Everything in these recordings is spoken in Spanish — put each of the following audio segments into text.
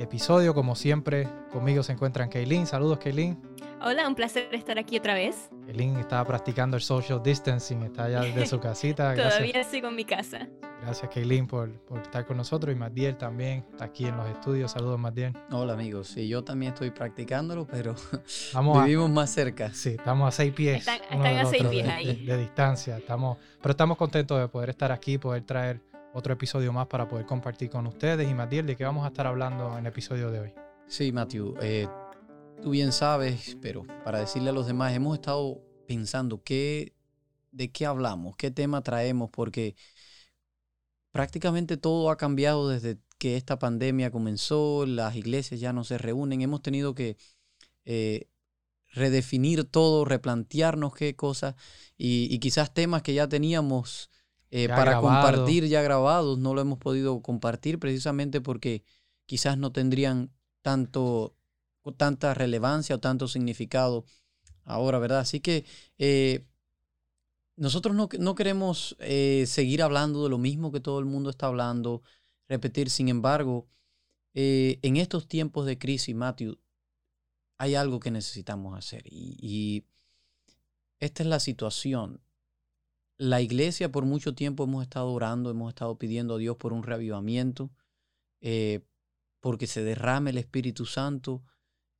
episodio. Como siempre, conmigo se encuentran Kaylin. Saludos, Kaylin. Hola, un placer estar aquí otra vez. Kaylin está practicando el social distancing, está allá desde su casita. Todavía sigo en mi casa. Gracias, Kaylin, por, por, estar con nosotros. Y Matiel también está aquí en los estudios. Saludos, Matiel. Hola, amigos. Sí, yo también estoy practicándolo, pero vivimos más cerca. Sí, estamos a seis pies. Están, a seis pies ahí. De, distancia. Estamos, pero estamos contentos de poder estar aquí, poder traer otro episodio más para poder compartir con ustedes. Y Matiel, ¿de qué vamos a estar hablando en el episodio de hoy? Sí, Matthew, eh, tú bien sabes, pero para decirle a los demás, hemos estado pensando qué, de qué hablamos, qué tema traemos, porque prácticamente todo ha cambiado desde que esta pandemia comenzó, las iglesias ya no se reúnen, hemos tenido que eh, redefinir todo, replantearnos qué cosas y, y, quizás temas que ya teníamos eh, para compartir ya grabados. No lo hemos podido compartir precisamente porque quizás no tendrían tanto, tanta relevancia o tanto significado ahora, ¿verdad? Así que eh, nosotros no, no queremos eh, seguir hablando de lo mismo que todo el mundo está hablando, repetir. Sin embargo, en estos tiempos de crisis, Matthew, hay algo que necesitamos hacer y esta es la situación la iglesia por mucho tiempo hemos estado orando, hemos estado pidiendo a Dios por un reavivamiento, eh, porque se derrame el Espíritu Santo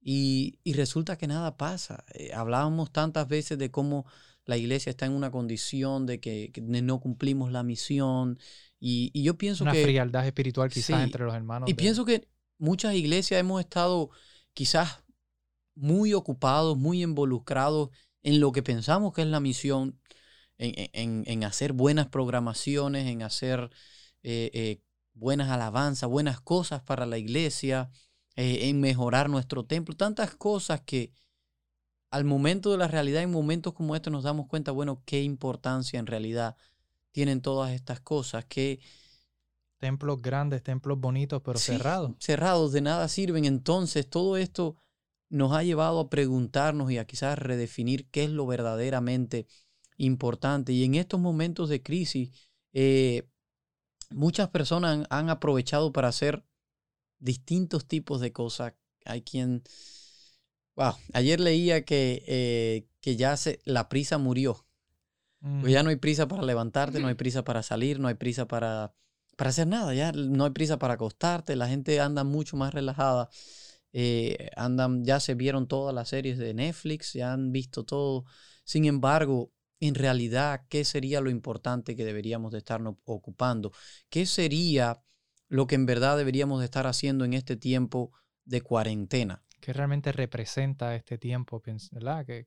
y, resulta que nada pasa. Eh, hablábamos tantas veces de cómo la iglesia está en una condición de que, no cumplimos la misión y, yo pienso que... Una frialdad espiritual quizás entre los hermanos. Y pienso que muchas iglesias hemos estado quizás muy ocupados, muy involucrados en lo que pensamos que es la misión, en, hacer buenas programaciones, en hacer eh, eh, buenas alabanzas, buenas cosas para la iglesia, eh, en mejorar nuestro templo, tantas cosas que al momento de la realidad, en momentos como este, nos damos cuenta, bueno, qué importancia en realidad tienen todas estas cosas, que... Templos grandes, templos bonitos, pero cerrados. Cerrados, de nada sirven. Entonces, todo esto nos ha llevado a preguntarnos y a quizás redefinir qué es lo verdaderamente importante. Y en estos momentos de crisis, eh, muchas personas han, aprovechado para hacer distintos tipos de cosas. Hay quien, wow, ayer leía que, eh, que ya se, la prisa murió. Pues ya no hay prisa para levantarte, no hay prisa para salir, no hay prisa para, para hacer nada, ya no hay prisa para acostarte, la gente anda mucho más relajada. Eh, andan, ya se vieron todas las series de Netflix, ya han visto todo. Sin embargo, en realidad qué sería lo importante que deberíamos de estarnos ocupando, qué sería lo que en verdad deberíamos de estar haciendo en este tiempo de cuarentena. ¿Qué realmente representa este tiempo, verdad? ¿Que,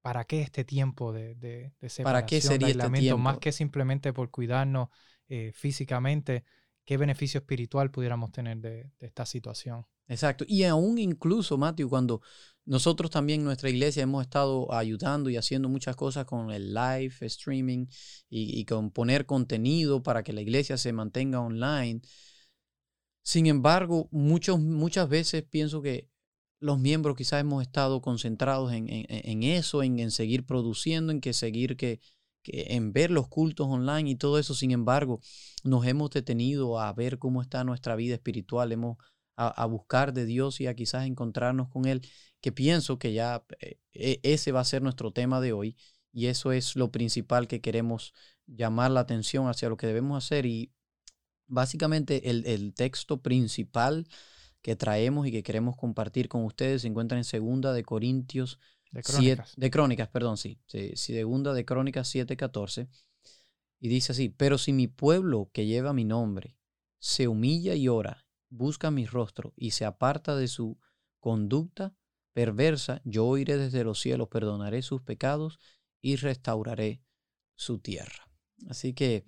para qué este tiempo de, de, separación, ¿Para qué sería este tiempo? Más que simplemente por cuidarnos eh, físicamente, ¿qué beneficio espiritual pudiéramos tener de, esta situación? Exacto. Y aún incluso, Matthew, cuando nosotros también en nuestra iglesia hemos estado ayudando y haciendo muchas cosas con el live streaming y, con poner contenido para que la iglesia se mantenga online. Sin embargo, muchos, muchas veces pienso que los miembros quizás hemos estado concentrados en, eso, en, seguir produciendo, en que seguir que, en ver los cultos online y todo eso. Sin embargo, nos hemos detenido a ver cómo está nuestra vida espiritual, hemos a, buscar de Dios y a quizás encontrarnos con Él que pienso que ya eh, e, ese va a ser nuestro tema de hoy y eso es lo principal que queremos llamar la atención hacia lo que debemos hacer y básicamente el, texto principal que traemos y que queremos compartir con ustedes se encuentra en segunda de Corintios de crónicas, de crónicas perdón, sí, sí, segunda de Crónicas 7:14 y dice así, pero si mi pueblo que lleva mi nombre se humilla y ora, busca mi rostro y se aparta de su conducta, perversa, yo oiré desde los cielos, perdonaré sus pecados y restauraré su tierra. Así que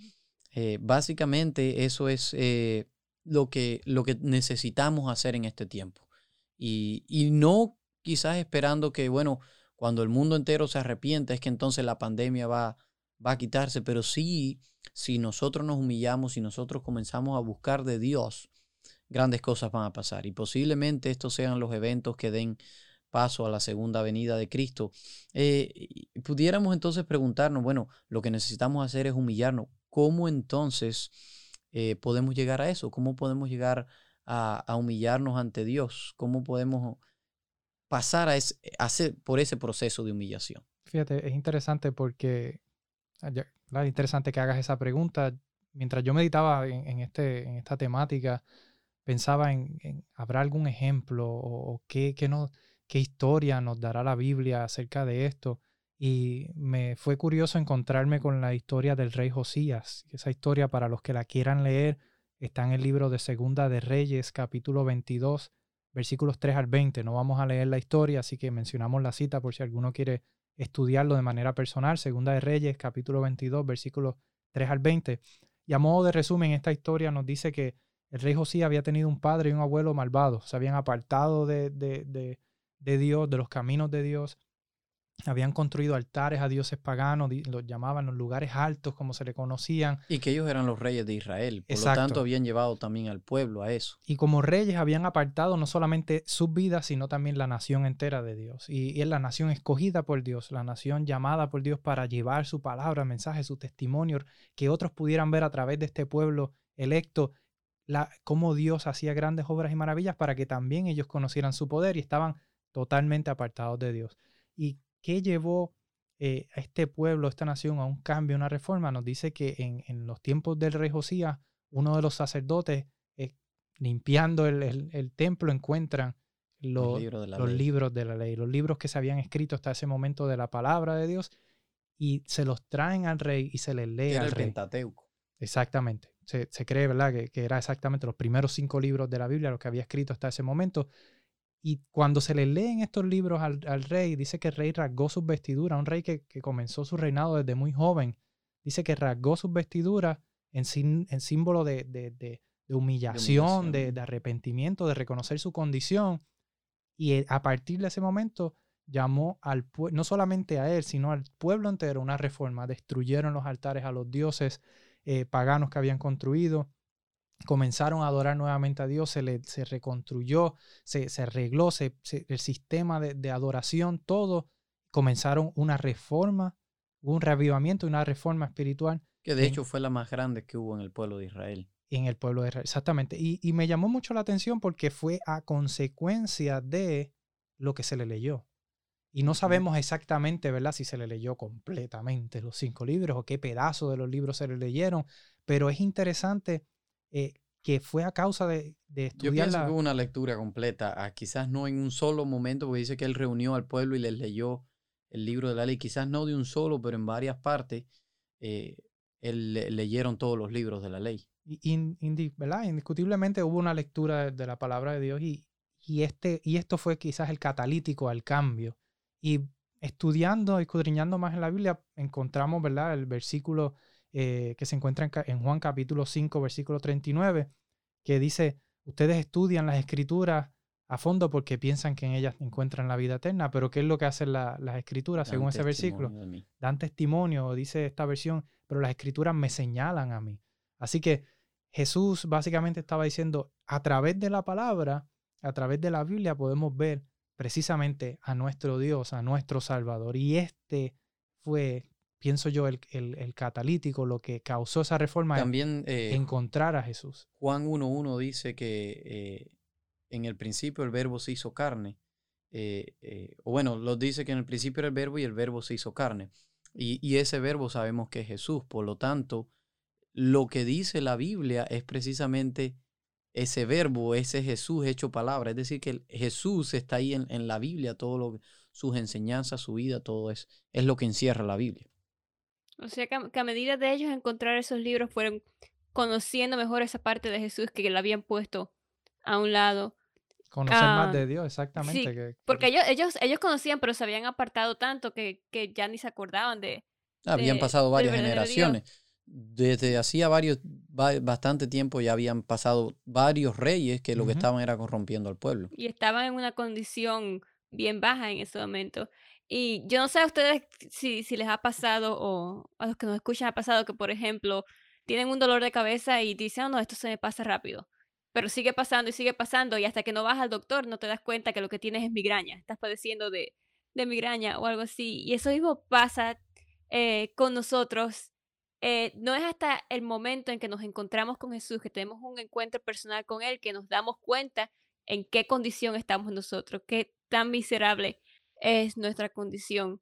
eh, básicamente eso es eh, lo que, lo que necesitamos hacer en este tiempo. Y, y no quizás esperando que, bueno, cuando el mundo entero se arrepienta es que entonces la pandemia va, va a quitarse, pero sí, si nosotros nos humillamos, si nosotros comenzamos a buscar de Dios, grandes cosas van a pasar. Y posiblemente estos sean los eventos que den paso a la segunda venida de Cristo. Eh, pudiéramos entonces preguntarnos, bueno, lo que necesitamos hacer es humillarnos. ¿Cómo entonces eh, podemos llegar a eso? ¿Cómo podemos llegar a, humillarnos ante Dios? ¿Cómo podemos pasar a ese, por ese proceso de humillación? Fíjate, es interesante porque, ah, es interesante que hagas esa pregunta. Mientras yo meditaba en, este, en esta temática, pensaba en, ¿habrá algún ejemplo o, qué, qué historia nos dará la Biblia acerca de esto? Y me fue curioso encontrarme con la historia del rey Josías. Esa historia, para los que la quieran leer, está en el libro de Segunda de Reyes, capítulo 22, versículos 3 al 20. No vamos a leer la historia, así que mencionamos la cita por si alguno quiere estudiarlo de manera personal. Segunda de Reyes, capítulo 22, versículos 3 al 20. Y a modo de resumen, esta historia nos dice que el rey Josías había tenido un padre y un abuelo malvados, se habían apartado de, de, de, de Dios, de los caminos de Dios, habían construido altares a dioses paganos, los llamaban los lugares altos como se le conocían. Y que ellos eran los reyes de Israel, por lo tanto habían llevado también al pueblo a eso. Y como reyes habían apartado no solamente sus vidas, sino también la nación entera de Dios. Y, y es la nación escogida por Dios, la nación llamada por Dios para llevar su palabra, mensaje, su testimonio, que otros pudieran ver a través de este pueblo electo la, cómo Dios hacía grandes obras y maravillas para que también ellos conocieran su poder y estaban totalmente apartados de Dios. ¿Y qué llevó eh, a este pueblo, a esta nación, a un cambio, a una reforma? Nos dice que en, los tiempos del rey Josías, uno de los sacerdotes, eh, limpiando el, templo, encuentran los, libros de la ley, los libros que se habían escrito hasta ese momento de la palabra de Dios, y se los traen al rey y se les lee al el rey. Pentateuco. Exactamente se, cree, ¿verdad?, que, que, era exactamente los primeros cinco libros de la Biblia, los que había escrito hasta ese momento. Y cuando se le leen estos libros al, al, rey, dice que el rey rasgó sus vestiduras, un rey que, que, comenzó su reinado desde muy joven, dice que rasgó sus vestiduras en, en símbolo de, de, de, humillación, de, de, arrepentimiento, de reconocer su condición. Y eh, a partir de ese momento llamó al no solamente a él, sino al pueblo entero una reforma. Destruyeron los altares a los dioses, eh, paganos que habían construido. Comenzaron a adorar nuevamente a Dios, se, le, se reconstruyó, se, se arregló se, el sistema de, de, adoración, todo. Comenzaron una reforma, un reavivamiento una reforma espiritual. Que de hecho fue la más grande que hubo en el pueblo de Israel. En el pueblo de Israel, exactamente. Y, y me llamó mucho la atención porque fue a consecuencia de lo que se le leyó. Y no sabemos exactamente, ¿verdad?, si se le leyó completamente los cinco libros o qué pedazo de los libros se le leyeron, pero es interesante eh, que fue a causa de, de estudiar. Yo pienso que hubo una lectura completa, ah, quizás no en un solo momento, porque dice que él reunió al pueblo y les leyó el libro de la ley, quizás no de un solo, pero en varias partes, eh, él, leyeron todos los libros de la ley. ¿verdad? Indiscutiblemente hubo una lectura de, la palabra de Dios y, y, este, y esto fue quizás el catalítico al cambio y estudiando, escudriñando más en la Biblia, encontramos, ¿verdad? El versículo eh, que se encuentra en, Juan capítulo 5, versículo 39, que dice, ustedes estudian las escrituras a fondo porque piensan que en ellas encuentran la vida eterna, pero ¿qué es lo que hacen las escrituras según ese versículo? Dan testimonio, dice esta versión, pero las escrituras me señalan a mí. Así que Jesús básicamente estaba diciendo, a través de la palabra, a través de la Biblia podemos ver precisamente a nuestro Dios, a nuestro Salvador. Y este fue, pienso yo, el, el, catalítico, lo que causó esa reforma. También eh, encontrar a Jesús. Juan 1.1 dice que eh, en el principio el verbo se hizo carne. Eh, o bueno, lo dice que en el principio era el verbo y el verbo se hizo carne. Y, y ese verbo sabemos que es Jesús. Por lo tanto, lo que dice la Biblia es precisamente ese verbo, ese Jesús hecho palabra. Es decir, que Jesús está ahí en, la Biblia, todo lo, sus enseñanzas, su vida, todo es, es lo que encierra la Biblia. O sea, que a, medida de ellos encontrar esos libros, fueron conociendo mejor esa parte de Jesús que le habían puesto a un lado. Conocer más ah, de Dios, exactamente. porque ellos, ellos, ellos conocían, pero se habían apartado tanto que, que ya ni se acordaban de... Habían pasado varias generaciones. Desde hacía varios, bastante tiempo ya habían pasado varios reyes que lo que estaban era corrompiendo al pueblo. Y estaban en una condición bien baja en ese momento. Y yo no sé a ustedes si, si les ha pasado o a los que nos escuchan ha pasado que, por ejemplo, tienen un dolor de cabeza y dicen, oh, no, esto se me pasa rápido. Pero sigue pasando y sigue pasando y hasta que no vas al doctor no te das cuenta que lo que tienes es migraña. Estás padeciendo de, de migraña o algo así. Y eso mismo pasa eh, con nosotros. Eh, no es hasta el momento en que nos encontramos con Jesús, que tenemos un encuentro personal con Él, que nos damos cuenta en qué condición estamos nosotros, qué tan miserable es nuestra condición.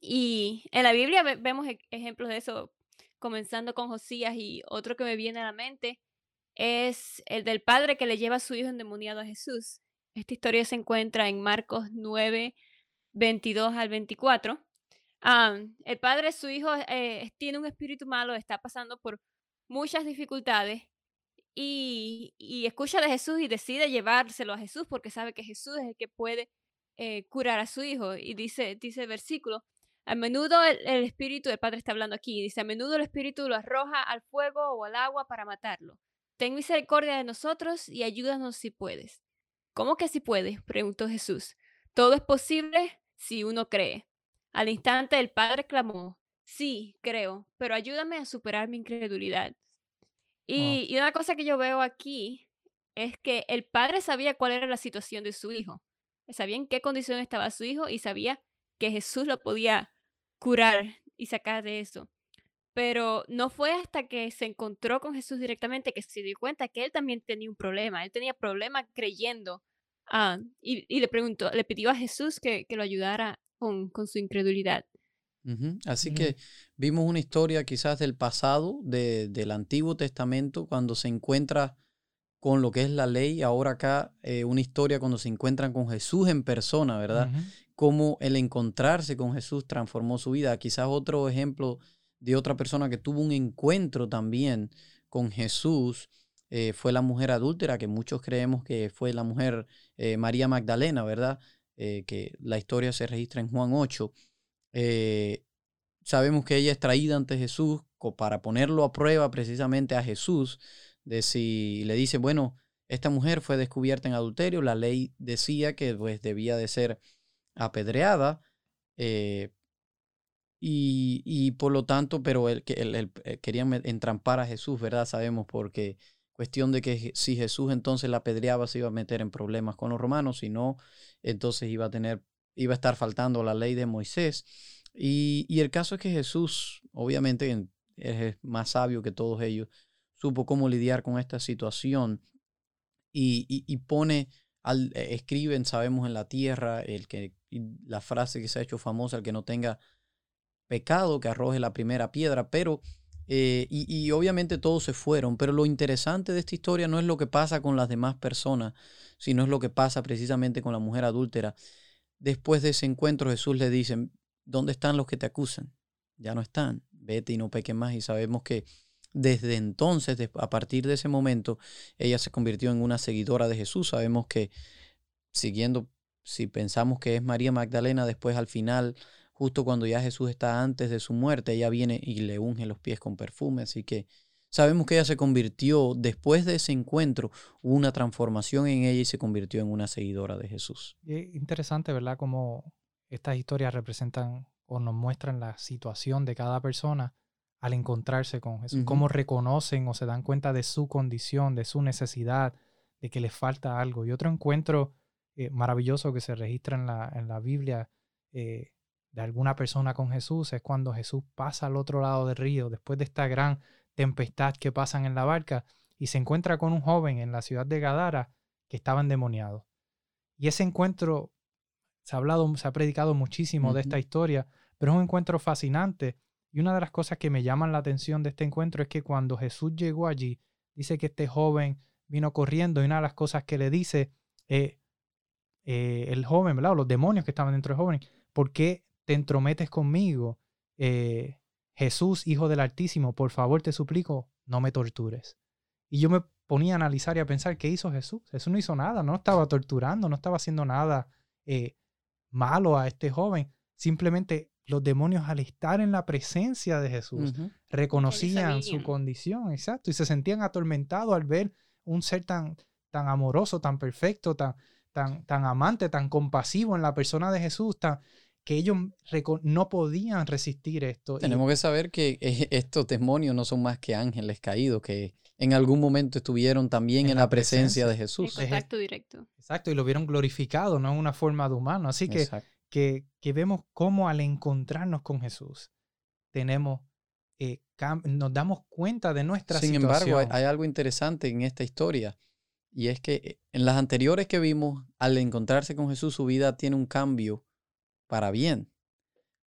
Y en la Biblia vemos ejemplos de eso, comenzando con Josías y otro que me viene a la mente es el del padre que le lleva a su hijo endemoniado a Jesús. Esta historia se encuentra en Marcos 9, 22 al 24. el padre, su hijo, eh, tiene un espíritu malo, está pasando por muchas dificultades y, escucha de Jesús y decide llevárselo a Jesús porque sabe que Jesús es el que puede eh, curar a su hijo. Y dice, dice el versículo, a menudo el, el, espíritu, el padre está hablando aquí, dice, a menudo el espíritu lo arroja al fuego o al agua para matarlo. Ten misericordia de nosotros y ayúdanos si puedes. ¿Cómo que si puedes? preguntó Jesús. Todo es posible si uno cree. Al instante el padre clamó, sí, creo, pero ayúdame a superar mi incredulidad. Y, una cosa que yo veo aquí es que el padre sabía cuál era la situación de su hijo. Sabía en qué condición estaba su hijo y sabía que Jesús lo podía curar y sacar de eso. Pero no fue hasta que se encontró con Jesús directamente que se dio cuenta que él también tenía un problema. Él tenía problema creyendo. Ah, y, le preguntó, le pidió a Jesús que, lo ayudara con, con su incredulidad. Así que vimos una historia quizás del pasado, del Antiguo Testamento, cuando se encuentra con lo que es la ley. Ahora acá eh, una historia cuando se encuentran con Jesús en persona, ¿verdad? Cómo el encontrarse con Jesús transformó su vida. Quizás otro ejemplo de otra persona que tuvo un encuentro también con Jesús eh, fue la mujer adúltera, que muchos creemos que fue la mujer eh, María Magdalena, ¿verdad? que la historia se registra en Juan 8. Eh, sabemos que ella es traída ante Jesús para ponerlo a prueba precisamente a Jesús, de si le dice, bueno, esta mujer fue descubierta en adulterio, la ley decía que pues debía de ser apedreada, eh, y, por lo tanto, pero él, él, eh, querían entrampar a Jesús, ¿verdad? Sabemos porque cuestión de que si Jesús entonces la apedreaba se iba a meter en problemas con los romanos, si no, entonces iba a tener iba a estar faltando la ley de Moisés. Y, el caso es que Jesús, obviamente, es más sabio que todos ellos, supo cómo lidiar con esta situación y, pone, al, e, escriben, sabemos, en la tierra, el que, la frase que se ha hecho famosa, el que no tenga pecado, que arroje la primera piedra, pero, eh, y, y, obviamente todos se fueron, pero lo interesante de esta historia no es lo que pasa con las demás personas, sino es lo que pasa precisamente con la mujer adúltera. Después de ese encuentro Jesús le dice, ¿dónde están los que te acusan? Ya no están, vete y no peques más. Y sabemos que desde entonces, a partir de ese momento, ella se convirtió en una seguidora de Jesús. Sabemos que siguiendo, si pensamos que es María Magdalena, después al final, justo cuando ya Jesús está antes de su muerte, ella viene y le unge los pies con perfume. Así que Sabemos que ella se convirtió, después de ese encuentro, una transformación en ella y se convirtió en una seguidora de Jesús. Es interesante, ¿verdad? Cómo estas historias representan o nos muestran la situación de cada persona al encontrarse con Jesús, cómo reconocen o se dan cuenta de su condición, de su necesidad, de que les falta algo. Y otro encuentro eh, maravilloso que se registra en la, en la Biblia eh, de alguna persona con Jesús es cuando Jesús pasa al otro lado del río, después de esta gran tempestad que pasan en la barca y se encuentra con un joven en la ciudad de Gadara que estaba endemoniado. Y ese encuentro, se ha hablado, se ha predicado muchísimo de esta historia, pero es un encuentro fascinante. Y una de las cosas que me llaman la atención de este encuentro es que cuando Jesús llegó allí, dice que este joven vino corriendo y una de las cosas que le dice eh, eh, el joven. O los demonios que estaban dentro del joven, ¿por qué te entrometes conmigo? Eh, Jesús, Hijo del Altísimo, por favor te suplico, no me tortures. Y yo me ponía a analizar y a pensar, ¿qué hizo Jesús? Jesús no hizo nada, no estaba torturando, no estaba haciendo nada malo a este joven. Simplemente los demonios al estar en la presencia de Jesús reconocían su condición, exacto, y se sentían atormentados al ver un ser tan, tan amoroso, tan perfecto, tan, tan, tan amante, tan compasivo en la persona de Jesús, tan, que ellos no podían resistir esto. Tenemos que saber que estos demonios no son más que ángeles caídos, que en algún momento estuvieron también en, la, presencia, de Jesús. En contacto directo. Exacto, y lo vieron glorificado, no en una forma de humano. Así que, que, que, vemos cómo al encontrarnos con Jesús, tenemos, eh, nos damos cuenta de nuestra Sin situación. Sin embargo, hay, algo interesante en esta historia, y es que eh, en las anteriores que vimos, al encontrarse con Jesús, su vida tiene un cambio para bien.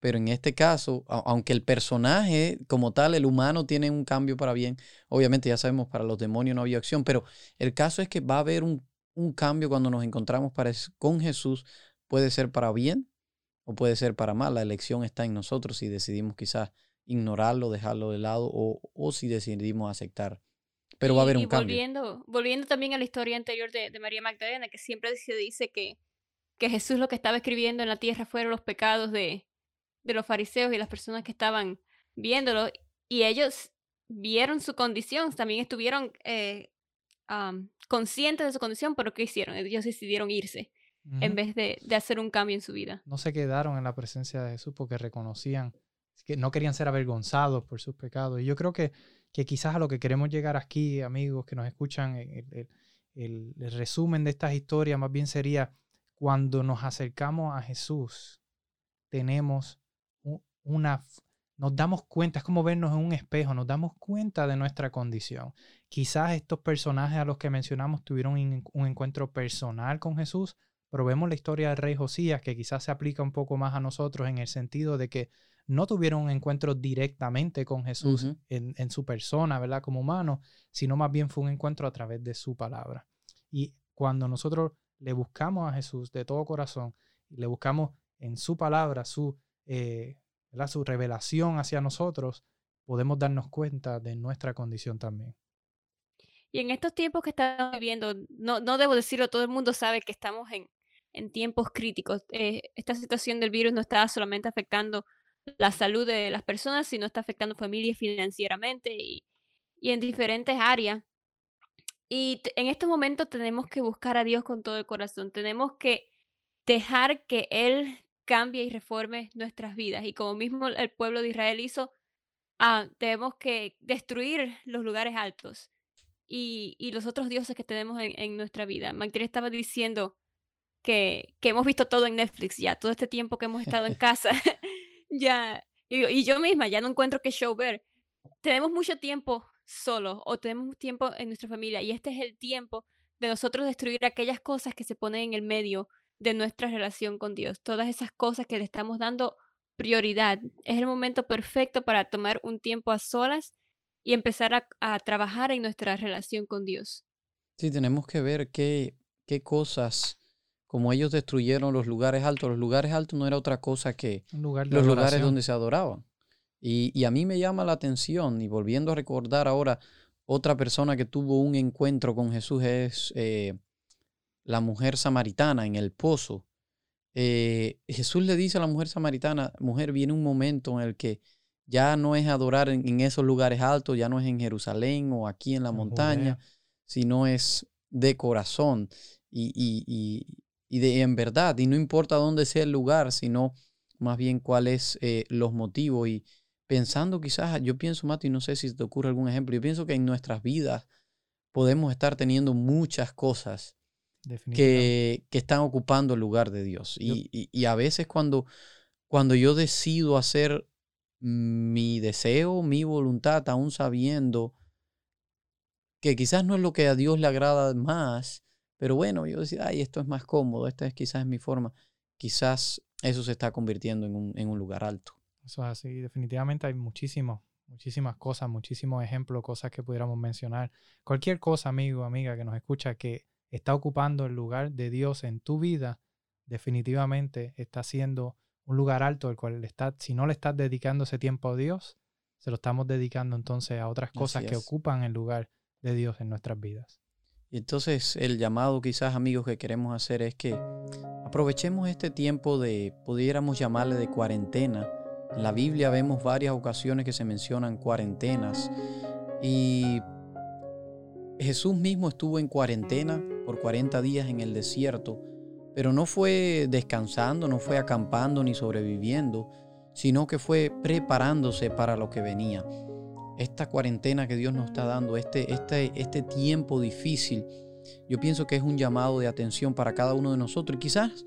Pero en este caso, aunque el personaje como tal, el humano, tiene un cambio para bien, obviamente ya sabemos, para los demonios no había acción, pero el caso es que va a haber un, cambio cuando nos encontramos con Jesús, puede ser para bien o puede ser para mal. La elección está en nosotros si decidimos quizás ignorarlo, dejarlo de lado o, si decidimos aceptar. Pero va a haber un cambio. Volviendo, volviendo también a la historia anterior de, de María Magdalena, que siempre se dice que, que Jesús lo que estaba escribiendo en la tierra fueron los pecados de, de los fariseos y las personas que estaban viéndolo, y ellos vieron su condición, también estuvieron eh, conscientes de su condición, pero ¿qué hicieron? Ellos decidieron irse en vez de, de, hacer un cambio en su vida. No se quedaron en la presencia de Jesús porque reconocían que no querían ser avergonzados por sus pecados. Y yo creo que, que quizás a lo que queremos llegar aquí, amigos que nos escuchan, el, el, el resumen de estas historias más bien sería cuando nos acercamos a Jesús, tenemos una, nos damos cuenta, es como vernos en un espejo, nos damos cuenta de nuestra condición. Quizás estos personajes a los que mencionamos tuvieron un encuentro personal con Jesús, pero vemos la historia del rey Josías que quizás se aplica un poco más a nosotros en el sentido de que no tuvieron un encuentro directamente con Jesús en, en, su persona, ¿verdad? Como humano, sino más bien fue un encuentro a través de su palabra. Y cuando nosotros le buscamos a Jesús de todo corazón, le buscamos en su palabra, su eh, su revelación hacia nosotros, podemos darnos cuenta de nuestra condición también. Y en estos tiempos que estamos viviendo, no, no debo decirlo, todo el mundo sabe que estamos en, en tiempos críticos. Eh, esta situación del virus no está solamente afectando la salud de las personas, sino está afectando familias financieramente y, y en diferentes áreas. Y en estos momentos tenemos que buscar a Dios con todo el corazón. Tenemos que dejar que Él cambie y reforme nuestras vidas. Y como mismo el pueblo de Israel hizo, ah, tenemos que destruir los lugares altos y, y los otros dioses que tenemos en, en nuestra vida. Magdalena estaba diciendo que, que, hemos visto todo en Netflix ya, todo este tiempo que hemos estado en casa, ya, y, y, yo misma ya no encuentro qué show ver. Tenemos mucho tiempo solos o tenemos tiempo en nuestra familia y este es el tiempo de nosotros destruir aquellas cosas que se ponen en el medio de nuestra relación con Dios. Todas esas cosas que le estamos dando prioridad. Es el momento perfecto para tomar un tiempo a solas y empezar a, trabajar en nuestra relación con Dios. Sí, tenemos que ver qué, qué cosas, como ellos destruyeron los lugares altos, los lugares altos no era otra cosa que los lugares donde se adoraban. Y, y, a mí me llama la atención, y volviendo a recordar ahora, otra persona que tuvo un encuentro con Jesús es eh, la mujer samaritana en el pozo, eh, Jesús le dice a la mujer samaritana, mujer, viene un momento en el que ya no es adorar en, esos lugares altos, ya no es en Jerusalén o aquí en la montaña, sino es de corazón y, y, y, de en verdad. Y no importa dónde sea el lugar, sino más bien cuáles eh, los motivos. Y pensando quizás, yo pienso, Mati, no sé si te ocurre algún ejemplo, yo pienso que en nuestras vidas podemos estar teniendo muchas cosas que, que, están ocupando el lugar de Dios. Y, y, a veces cuando, cuando yo decido hacer mi deseo, mi voluntad, aún sabiendo que quizás no es lo que a Dios le agrada más, pero bueno, yo decía, ay, esto es más cómodo, esta es quizás mi forma, quizás eso se está convirtiendo en un, en un lugar alto. Eso es así, definitivamente hay muchísimos, muchísimas cosas, muchísimos ejemplos, cosas que pudiéramos mencionar. Cualquier cosa, amigo, amiga, que nos escucha, que está ocupando el lugar de Dios en tu vida, definitivamente está siendo un lugar alto, el cual está, si no le estás dedicando ese tiempo a Dios, se lo estamos dedicando entonces a otras cosas que ocupan el lugar de Dios en nuestras vidas. Entonces el llamado quizás amigos que queremos hacer es que aprovechemos este tiempo de, pudiéramos llamarle de cuarentena, En la Biblia vemos varias ocasiones que se mencionan cuarentenas y Jesús mismo estuvo en cuarentena por 40 días en el desierto, pero no fue descansando, no fue acampando ni sobreviviendo, sino que fue preparándose para lo que venía. Esta cuarentena que Dios nos está dando, este, este, este tiempo difícil, yo pienso que es un llamado de atención para cada uno de nosotros y quizás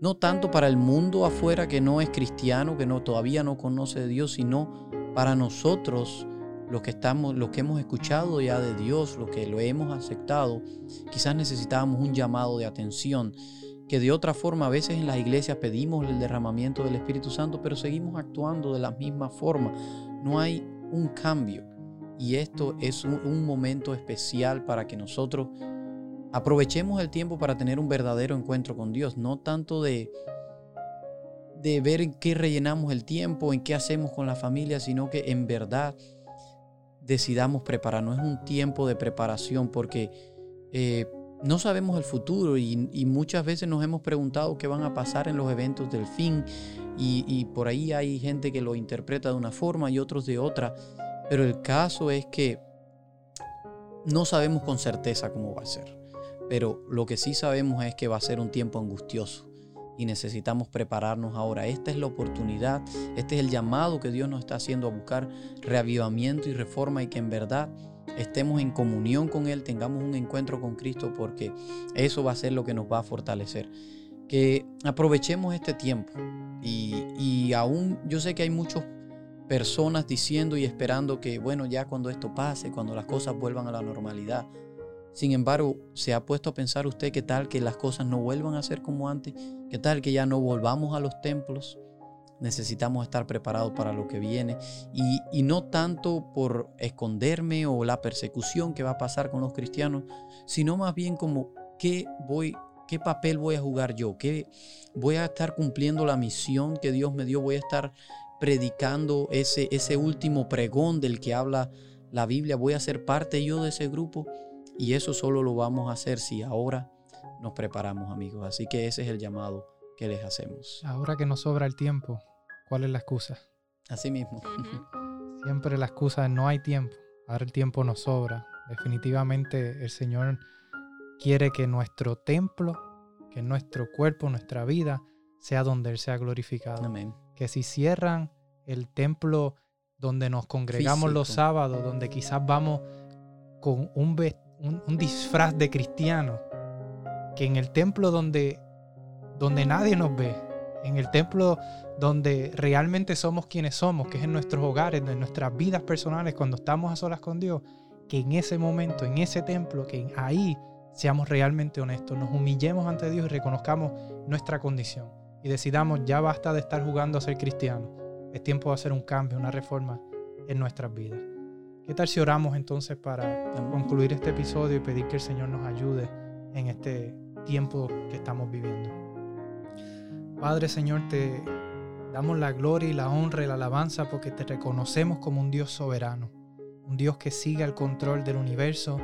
no tanto para el mundo afuera que no es cristiano, que no, todavía no conoce de Dios, sino para nosotros los que estamos, los que hemos escuchado ya de Dios, los que lo hemos aceptado, quizás necesitábamos un llamado de atención que de otra forma a veces en las iglesias pedimos el derramamiento del Espíritu Santo, pero seguimos actuando de la misma forma. No hay un cambio. Y esto es un, momento especial para que nosotros aprovechemos el tiempo para tener un verdadero encuentro con Dios, no tanto de, de ver en qué rellenamos el tiempo, en qué hacemos con la familia, sino que en verdad decidamos prepararnos. Es un tiempo de preparación porque eh, no sabemos el futuro y, muchas veces nos hemos preguntado qué van a pasar en los eventos del fin y, por ahí hay gente que lo interpreta de una forma y otros de otra, pero el caso es que no sabemos con certeza cómo va a ser, pero lo que sí sabemos es que va a ser un tiempo angustioso y necesitamos prepararnos ahora. Esta es la oportunidad, este es el llamado que Dios nos está haciendo a buscar reavivamiento y reforma y que en verdad estemos en comunión con Él, tengamos un encuentro con Cristo, porque eso va a ser lo que nos va a fortalecer. Que aprovechemos este tiempo y, aún yo sé que hay muchas personas diciendo y esperando que, bueno, ya cuando esto pase, cuando las cosas vuelvan a la normalidad. Sin embargo, ¿se ha puesto a pensar usted qué tal que las cosas no vuelvan a ser como antes? ¿Qué tal que ya no volvamos a los templos? Necesitamos estar preparados para lo que viene y, no tanto por esconderme o la persecución que va a pasar con los cristianos, sino más bien como qué voy qué papel voy a jugar yo, qué voy a estar cumpliendo la misión que Dios me dio, voy a estar predicando ese ese último pregón del que habla la Biblia, voy a ser parte yo de ese grupo y eso solo lo vamos a hacer si ahora nos preparamos, amigos. Así que ese es el llamado que les hacemos. Ahora que nos sobra el tiempo, ¿cuál es la excusa? Así mismo. Siempre la excusa es no hay tiempo. Ahora el tiempo nos sobra. Definitivamente el Señor quiere que nuestro templo, que nuestro cuerpo, nuestra vida, sea donde Él sea glorificado. Amén. Que si cierran el templo donde nos congregamos los sábados, donde quizás vamos con un, un disfraz de cristiano, que en el templo donde donde nadie nos ve, en el templo donde realmente somos quienes somos, que es en nuestros hogares, en nuestras vidas personales, cuando estamos a solas con Dios, que en ese momento, en ese templo, que ahí seamos realmente honestos, nos humillemos ante Dios y reconozcamos nuestra condición y decidamos ya basta de estar jugando a ser cristiano, es tiempo de hacer un cambio, una reforma en nuestras vidas. ¿Qué tal si oramos entonces para concluir este episodio y pedir que el Señor nos ayude en este tiempo que estamos viviendo? Padre Señor, te damos la gloria y la honra y la alabanza porque te reconocemos como un Dios soberano, un Dios que sigue al control del universo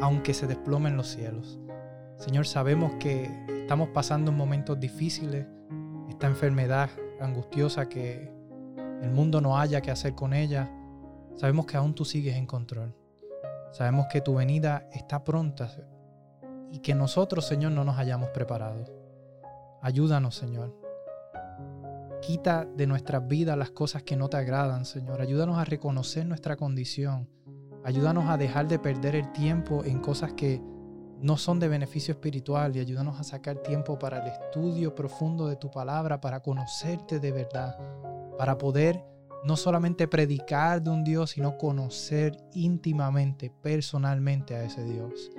aunque se desplomen los cielos. Señor, sabemos que estamos pasando momentos difíciles, esta enfermedad angustiosa que el mundo no haya que hacer con ella. Sabemos que aún tú sigues en control. Sabemos que tu venida está pronta y que nosotros, Señor, no nos hayamos preparado. Ayúdanos, Señor. Quita de nuestras vidas las cosas que no te agradan, Señor. Ayúdanos a reconocer nuestra condición. Ayúdanos a dejar de perder el tiempo en cosas que no son de beneficio espiritual y ayúdanos a sacar tiempo para el estudio profundo de tu palabra, para conocerte de verdad, para poder no solamente predicar de un Dios, sino conocer íntimamente, personalmente a ese Dios.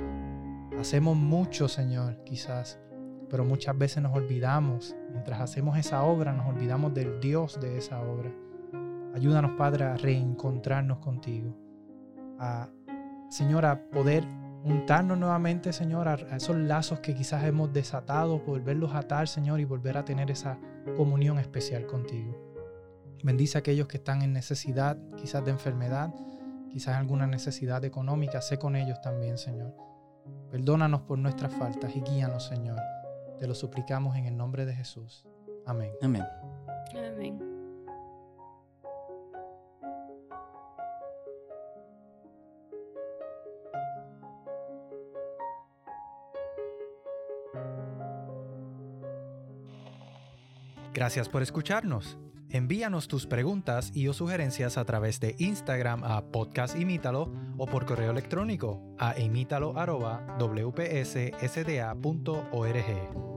Hacemos mucho, Señor, quizás, pero muchas veces nos olvidamos, mientras hacemos esa obra, nos olvidamos del Dios de esa obra. Ayúdanos, Padre, a reencontrarnos contigo, a, Señor, a poder untarnos nuevamente, Señor, a, esos lazos que quizás hemos desatado, volverlos a atar, Señor, y volver a tener esa comunión especial contigo. Bendice a aquellos que están en necesidad, quizás de enfermedad, quizás alguna necesidad económica, sé con ellos también, Señor. Perdónanos por nuestras faltas y guíanos, Señor te lo suplicamos en el nombre de Jesús. Amén. Amén. Amén. Gracias por escucharnos. Envíanos tus preguntas y o sugerencias a través de Instagram a podcastimítalo o por correo electrónico a imítalo.wpssda.org.